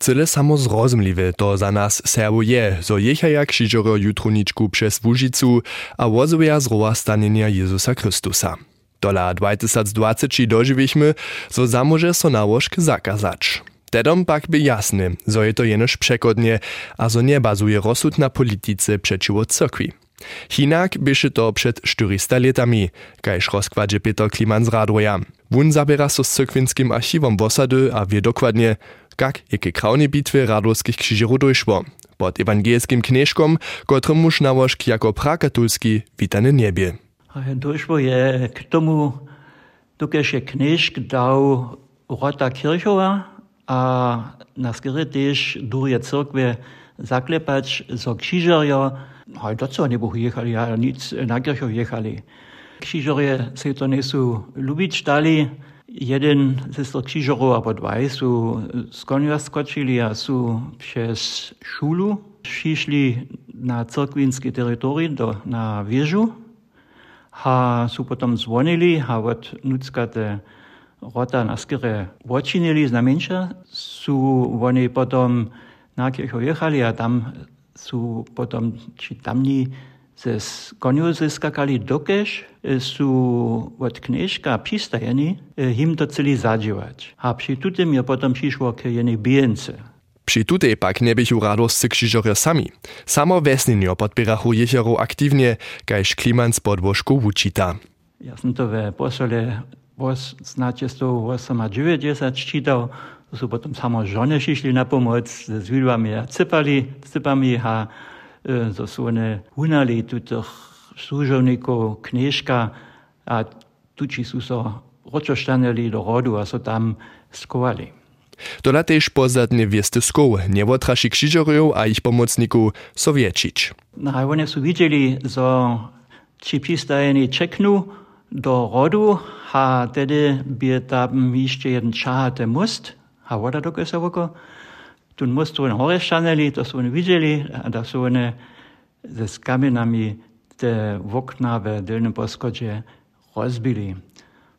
Cyle samo zrozumliwe to za nas Serbu je, zo jechaja krzyżoro jutroniczku przez Łużycu, a zrowa stanienia Jezusa Chrystusa. Dola 2020 dożywiśmy, zo zamoże so nałożk zakazać. Tedom pak by jasny, zo je to jenoż przekodnie, a zo bazuje rozsud na polityce przeciwko cyrkwi. Hinak byszy to przed 400 latami, kajż rozkładzie Peter Kliman zraduje. Wun zabiera so z cyrkwinskim archiwom Bosady a wie dokładnie, jak jakie kraunie bitwy radowskich krzyżerów dojszło. Pod ewangelskim knieżkom, kotrumuż nałożk jako prakatulski witany niebie. Doszło je k tomu, je knieżk dał Rota Kirchowa, a na skryty też durje cyrkwie zaklepać, zo krzyżerio Hej, do co nie było jechali, a nic na kirchu jechali. Krzyżorie se to nie są lubić dali. jeden ze sto křižorov, alebo dvaj, sú z konia skočili a sú přes šulu, šišli na celkvinský teritori do, na viežu a sú potom zvonili a od nuckate rota na skere vočinili znamenča, sú oni potom na kirchu jechali a tam sú potom, či tamní ze koniu zeskakali dokež sú od kniežka přistajeni him to celý zadžívať. A při tutem je potom přišlo k jednej bijence. Przy tutej pak nebychu radoscy krzyżorja sami. Samo wesninio podbierachu jezioro aktywnie, kajż kliman z podłożku uczyta. Ja som to ve posole 1890 čítal, to sú potom samo žony šišli na pomoc s výlvami a cypali, cypami a Äh, za svoje hunali, tudi služovnikov, knežka, a tuči so se očoštanjali do rodu, a so tam skovali. To na tež pozadne viestysków, niewotraši krzyżorów a ich pomocników Sowiečić. No, a oni są widzieli, że ci przystajeni czekną do rodu, a wtedy by tam jeszcze jeden czas most, a woda do Kesowoko, Tu most su hore šaneli, to su oni vidjeli, da su one s kamenami te okna v delnem poskodže rozbili.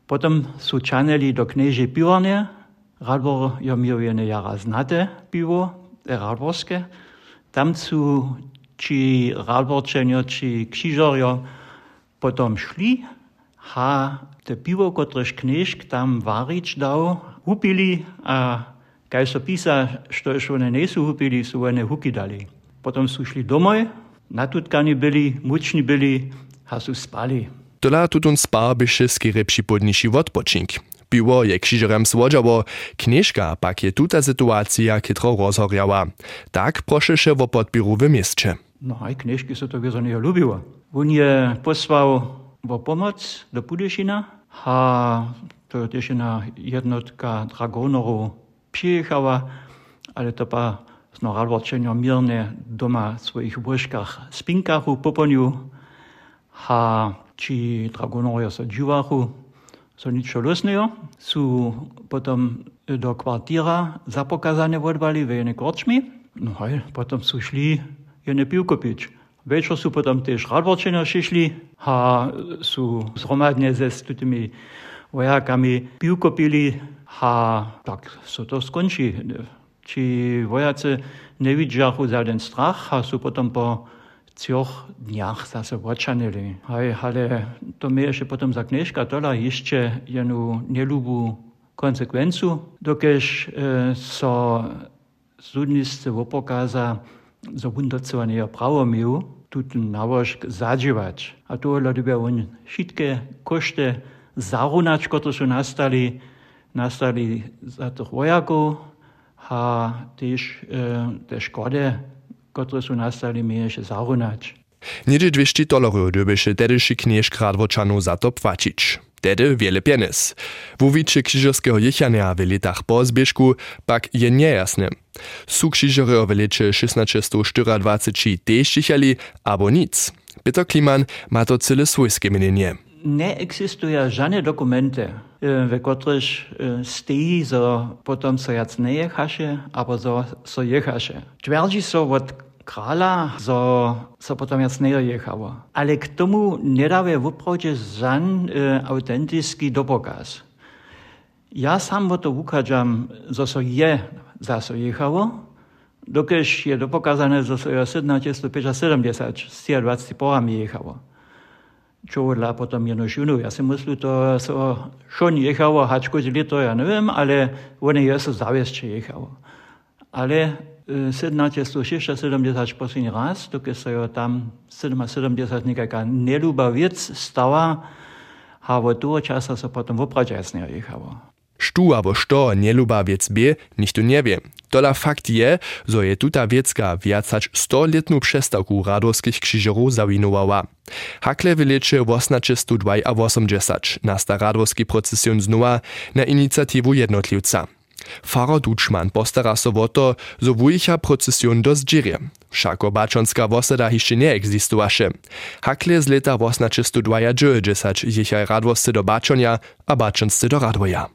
Potom su čaneli do kneže pivorne, Radbor jo mi jedne jara znate pivo, radborske. Tam su či radborčenjo, či kšižorjo potom šli, ha te piwo, kotrež knieżk tam warić dał, upili, a kaj so pisa, što još one nie su upili, su one. Potom su šli natutkani byli, mučni byli, a su spali. Tola tutun spar byše skiery przypodniši odpočink. Piwo je krzyżerem słodziało, knieżka pak je tuta sytuacja kitro rozhorjała. Tak proszeše wo podbiru w mieście. No, a knieżki so to wiezo nie lubiło. On je posłał o pomoc do Budešina a to je tiež jedna jednotka dragonorov przyjechała, ale to pa no radwoczenia mirne doma w swoich łyżkach spinkach poponił, a ci dragonowie są dziwachu, są nic losnego, są potem do kwartira zapokazane wodwali w jednej korczmi, no hej, potem są szli jedne piłko pić. Večer so potem tež radvočenja šli, a so zromadne z temi vojakami pivkopili, a tak se to skončí. Či vojaci nevidžah v zadnji strah, a so potem po cioch dňach zase odčanili. Aj, ale to mi je še potem eh, za knežka tola ešte jednu nelúbu konsekvencu, dokež e, so sudnice opokaza za wundocowanie prawomiju, tu nałożk zadziwać. A to dla on wszystkie koszty zarunać, które są nastali, nastali za tych wojaków, a też e, te szkody, które są nastali, my jeszcze zarunać. Niedzie 200 dolarów dobysze tedyszy knieżk Radwoczanu za to płacić. Tedy wiele pieniędzy. W uwicie krzyżowskiego jechania w latach po zbieżku pak je niejasne. Su krzyżory w lecie 1624 też jechali, albo nic. Peter Kliman ma to cyle swojskie mienienie. Nie existuje żadne dokumenty, w których stoi, że potem so jac nie jechasze, albo so, so jechasze. Twierdzi so od krála, zo sa potom jac nejechalo. Ale k tomu nedáva voprawdzie żaden e, autentyczny dopokaz. Ja sam to ukážam, zo so je zaso jechało, dokež je dopokazane, że so jo 1770 z 20 porami jechało. čovrla potom jednu ženu. Já ja jsem myslel, to so šon jechalo, hačko zili to, já ja nevím, ale oni jesu zavěstče jechalo. Ale e, 1776 poslední raz, dokud se jo tam 77 nějaká neluba věc stala, a od toho časa se potom opravdu jasně jechalo. Štu abo što nieluba wiec bie, nichtu nie wie. Tola fakt je, zo je tuta wiecka viacać 100-letnu przestawku radowskich krzyżerów zawinowała. Hakle w lecie 1882 a 80 nasta radowski procesjon znowa na inicjatywę jednotliwca. Faro Dučman postara so o to, zo wujicha procesjon do zdźirje. Všako bačonská vosada hišće ne egzistovaše. Hakle z leta 1892 jichaj radvosti do bačonja, a bačonsty do radvoja.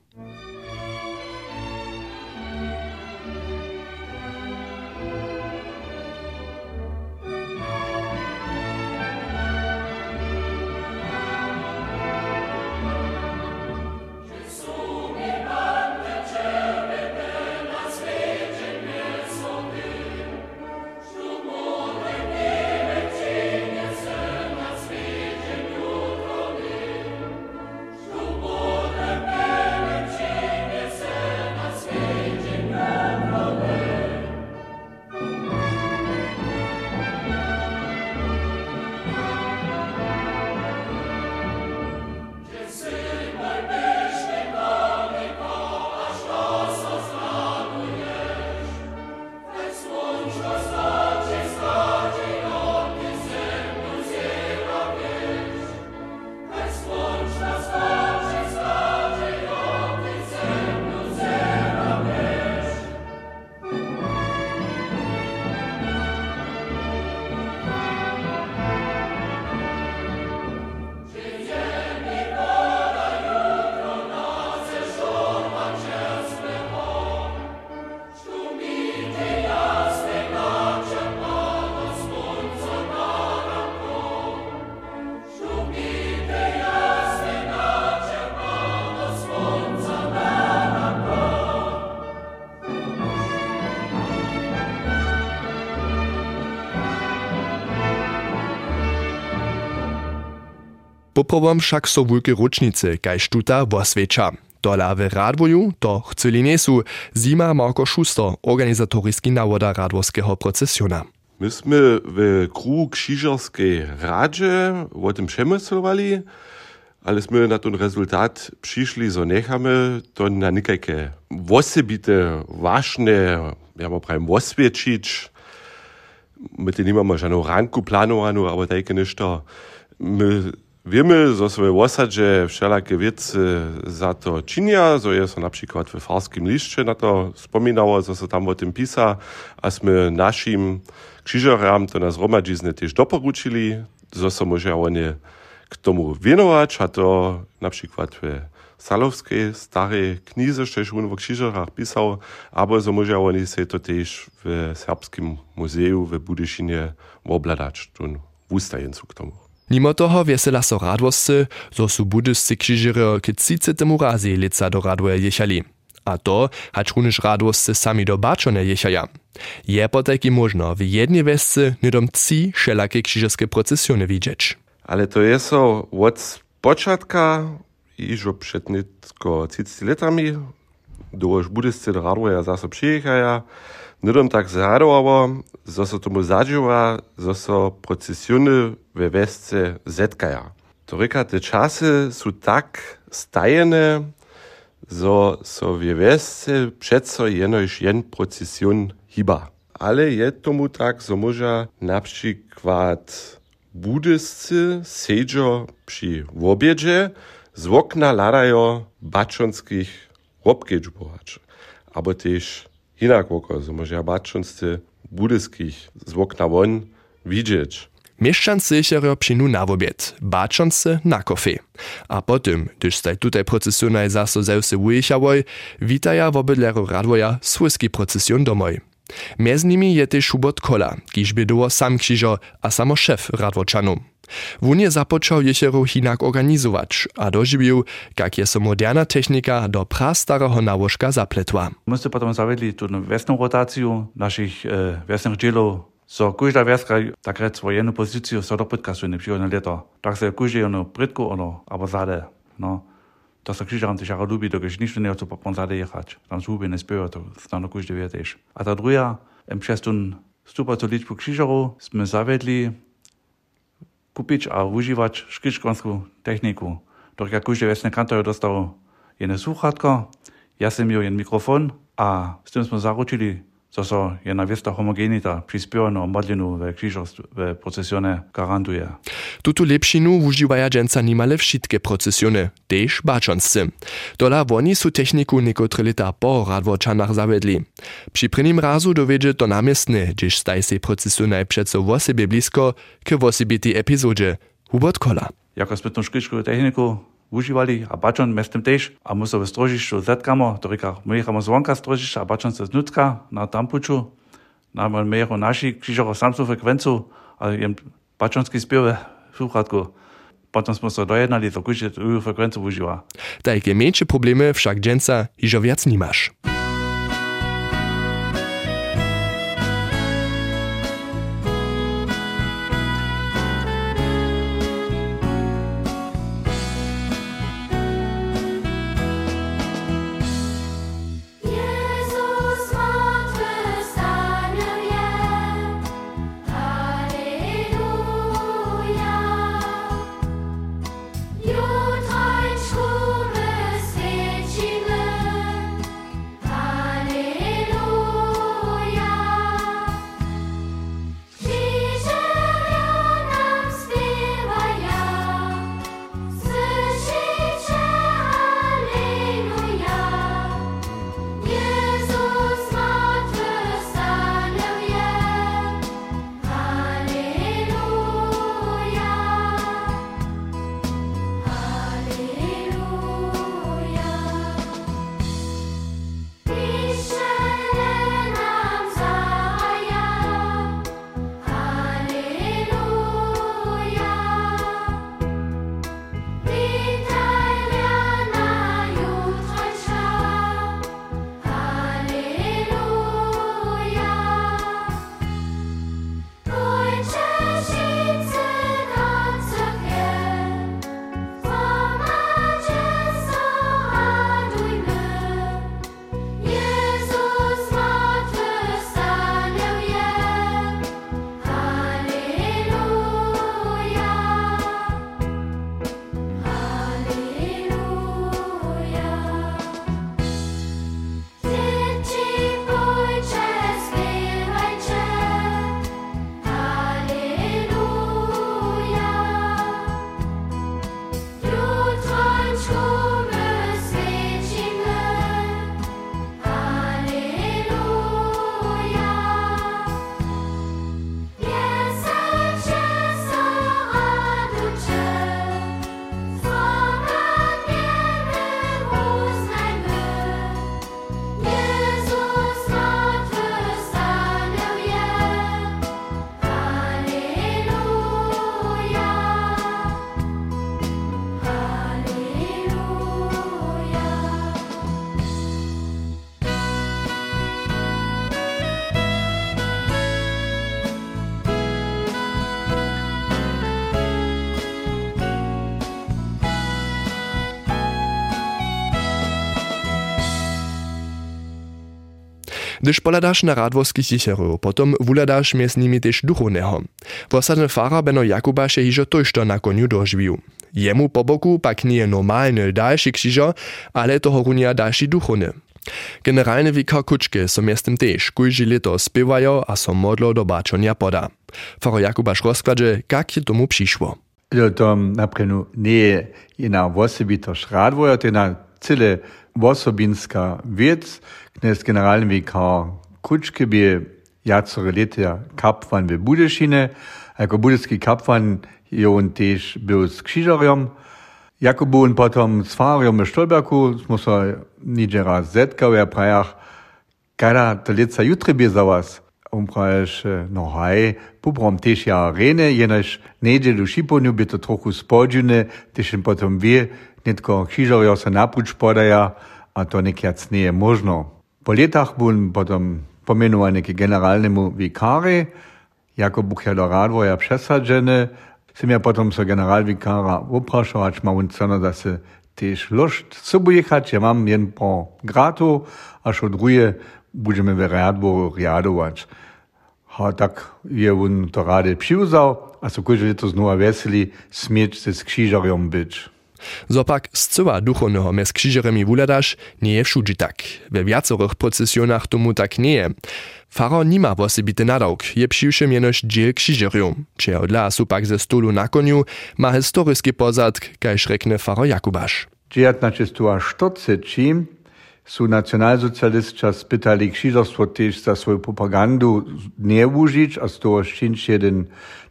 Poprawom však so wulke ročnice, kaž tuta wosveča. Dola w Radwoju to chceli nesu Zima Marko Schuster, organizatorski nawoda radwowskiego procesjona. Myśmy w krugu krzyżerskiej radzie o tym przemyslowali, aleśmy na ten rezultat przyszli, że niechamy to na nikajkie osobite, ważne, ja mam prawie oswiecić. My nie mamy żadną ranku planowaną, ale takie niszto. My Wiemy, że sobie w osadzie wszelakie wiece za to czynia, że jest na przykład w farskim liście na to wspominało, że się tam o tym pisa, a my naszym krzyżerom to na zgromadzizny też doporučili, że się może oni k tomu wienować, a to na przykład w Salowskiej starej knize, też on w krzyżerach pisał, albo że może oni się to też w Serbskim Muzeum w Budyszynie obladać, to w ustajencu k tomu. Mimo toho wiesela so radwosty, zo su budyscy krzyżery k 30. razy lica do radwoje jechali. A to, hacz runisz radwosty sami do baczone jechaja. Je potajki można w jednej wiesce nidom trzy wszelakie krzyżerskie procesjony widzieć. Ale to jest od początka, iż przed nitko 30 latami, do już budyscy do radwoja zase przyjechaja, Nidom tak zradowało, zo so tomu zadžiwa, zo so procesiony we wesce zetkaja. To reka, te czasy są tak stajene, zo so we wesce przeco jenoś jen procesjon hiba. Ale je tomu tak, zo może na przykład budyscy sedzio przy obiedzie z okna ladają baczonskich łopkiedżbowaczy. Albo też inak oko, zo może baczonscy budyskich z okna won widzieć. Mieszczancy jechają przynu na obiad, baczący na kofie. A potem, gdyż staj tutaj procesjonaj zaso zełsy wyjechałoj, witaja w radwoja swójski procesjon domoj. Mez nimi je też Hubert Kola, kiż było sam krzyżo, a samo szef Radwoczanów. Wun je započał jesiero hinak organizować, a dożywił, jak je so moderna technika do prastarego nałożka zapletła. Myśmy potem zawiedli tu wesną rotację naszych e, wesnych dzielów, so każda wieska, tak rec, jedną pozycję so dopytka swojej przychodne leto. Tak se każdy jedną brytku, ono, albo zade, no. To se krzyżarom też jako lubi, dokiż nikt nie chce po zade jechać. Tam zuby nie spiewa, to stano każdy wie też. A ta druga, em przez tun stupacą liczbu krzyżarów, sme zawiedli kupić a używać szkiczkonską techniku. Doch jak każdy wieczny kantor dostał jedno słuchatko, ja sam miał jeden mikrofon, a z tym jsme zaručili, so jedna wiesta homogenita przyspiewano modlinu w krzyżach w procesjone garantuje. Tutu lepšinu uživaja dženca nimale všetke procesione, tež bačonsce. Dola oni su techniku nekotre leta po radvočanach zavedli. Przy prvním razu dovedže to námestne, gdzieś staj se procesionaj přeco o sebe blisko k osobitej epizodže. Hubert Kola. Jako tú škičku techniku užívali a bačon mestem tež a musel v strožišću zetkamo, to reka, my jechamo zvonka strožišća, a bačon se znutka na tampuču, na mejero naši krzyżowo samsą frekwencu, ale jem bačonski spiewe słuchatku. Potem smo se dojednali, to kuździe tu frekwencu używa. Takie mniejsze problemy wszak dženca iżo wiac nimasz. Jezus Gdyż poladasz na radworskich jeziorów, potom wuladasz między nimi też duchownego. Wosadny fara Beno Jakuba się hižo tojšto na koniu dożywił. Jemu po boku pak nie normalny dalszy krzyżo, ale toho runia dalszy duchowny. Generalny wikar Kuczke so miestem też kujži leto spiewają, a so modlo do bačonja poda. Faro Jakubaš rozkladže, jak je tomu přišło. Ja, to naprenu nie jedna osobitość radwoja, to na cyle osobinska wiec, knes generalny wikar Kuczke by jacore leta kapwan w Budešine, jako budyski kapwan je on też był z krzyżariom. Jako był on potom z fariom w Stolberku, smo so niđe raz zetkał, ja prajach, Kada to lica jutri bie za was. On praješ, no haj, pobrom tež ja rene, jenož nedelu šiponiu by to trochu spodžune, tež im potom vie, netko křižarjo se napuč podaja, a to nekjac nie je možno. Po letach bol potom pomenovaný k generálnemu vikári, jako buchja do radvoja přesadžene, sem ja potom so generálvikára oprašal, ač ma on cena, da se tež sobu jechać, ja mam jen po gratu, až od druje budeme v radvo riadować. A tak je on to rade přiuzal, a so kože to znova veseli smieť se s křižarjom byč. Zopak zcyła duchownego mez krzyżerami wuladasz nie je wszudzi tak. We wiacorych procesjonach tomu tak nie je. Faro nima wosebity nadawk, je přiwszym jenoż dziel krzyżerium. Cze odla su pak ze stolu na koniu, ma historyski pozadk, kajż rekne faro Jakubasz. 1940 su nacionalsocialistka spytali krzyżarstwo też za swoją propagandu nie użyć, a z szczęść jeden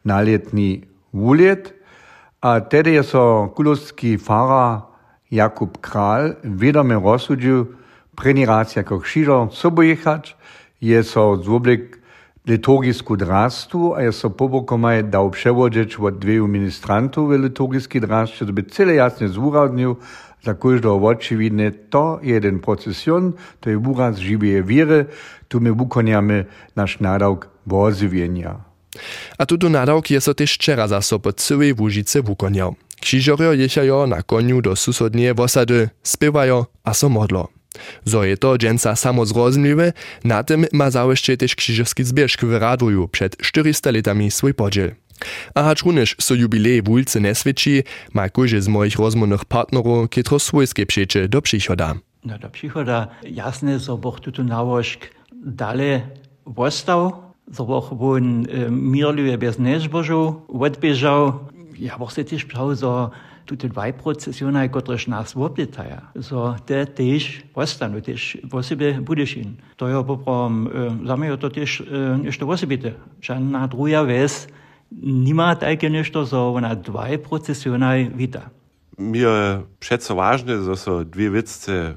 naletni wulet. A tedy je so kulowski fara Jakub Kral wiadome rozsudził preni raz jako krzyżar sobo jechać, je so zwoblik liturgisku drastu, a je so pobokomaj dał przewodzić od dwiju ministrantów w liturgiski drast, żeby cyle jasnie zúradnił, za każdego očividne, to je jeden procesjon, to je uraz živé viery, tu my wukoniamy nasz nadawk wozywienia. A tuto nadawk je so też wczera za so po całej Łužice wukoniał. Krzyżorio jechajo na koniu do susodnie wosady, spiewajo a so modlo. Zo je to dżęca samozrozumliwe, na tym ma załyszcze też krzyżowski zbieżk w Radwoju przed 400 latami swój podziel. A hacz runysz so jubilej wulce nesvědčí, ma kóže z moich rozmownych partnerów, kietro swojskie przyjdzie do przychoda. No do przychoda jasne, że Bóg tuto nałożk dalej postał, że Bóg on e, mirliwie bez nezbożu odbieżał. Ja Bóg se też przał, że tuto dwaj procesjona, któreż nas oplitaja, że te też postaną, też w sobie budešin. To je poprom, e, za mnie to też e, jeszcze osobite. Żadna druga wes nima takie nešto, że ona dwaj procesjona wita. Mir přece ważne, że so dwie witzce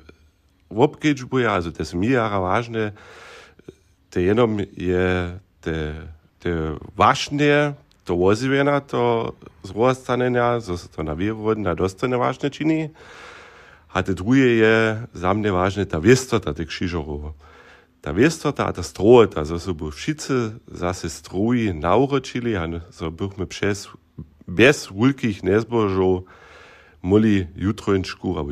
obkedžbuje, also to mi jara ważne, te jenom je te, te ważne, to ozivjena, to zrostanenia, że so to na vjerovod, na dostane ważne čini, a te drugie je za mnie ważne ta wiestota tych krzyżorów. Ta wiestota a ta strojota, so by wszyscy zase stroji nauročili, a so bychmy przez, bez wielkich nezbożów mogli jutrończku, albo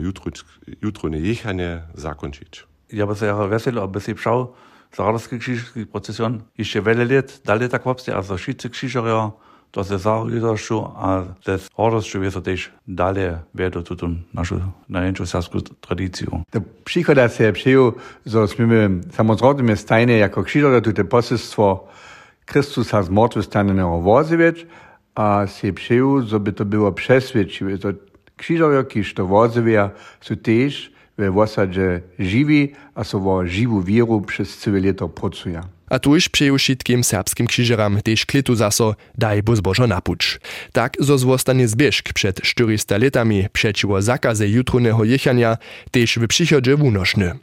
jutro nie jechanie zakończyć. Ja by se jara veselo, aby se přał za radovský křižský procesjon ještě veľa let, dali tak vopste, a za všetci křižaria, to se zahrýdašu a des radosťou je to tež dalej vedo tuto našu najmenšiu sasku tradíciu. To przychoda se przyjął, że smimy samozrodnie stajne jako krzyżowe tute poselstwo Chrystusa z zmartwychwstanego wozywieć, a se przyjął, żeby to było przesvědčivé, że krzyżowe, kiż to wozywia, są też we wosadzie żywi, a so wo żywą wieru przez całe lato pracują. A tuż přeju všetkým serbskim krzyżeram też klitu zaso daj bo zbożo napuč. Tak zo zostanie zbieżk przed 400 latami przeciwo zakaze jutronego jechania też w przychodzie wunoszny.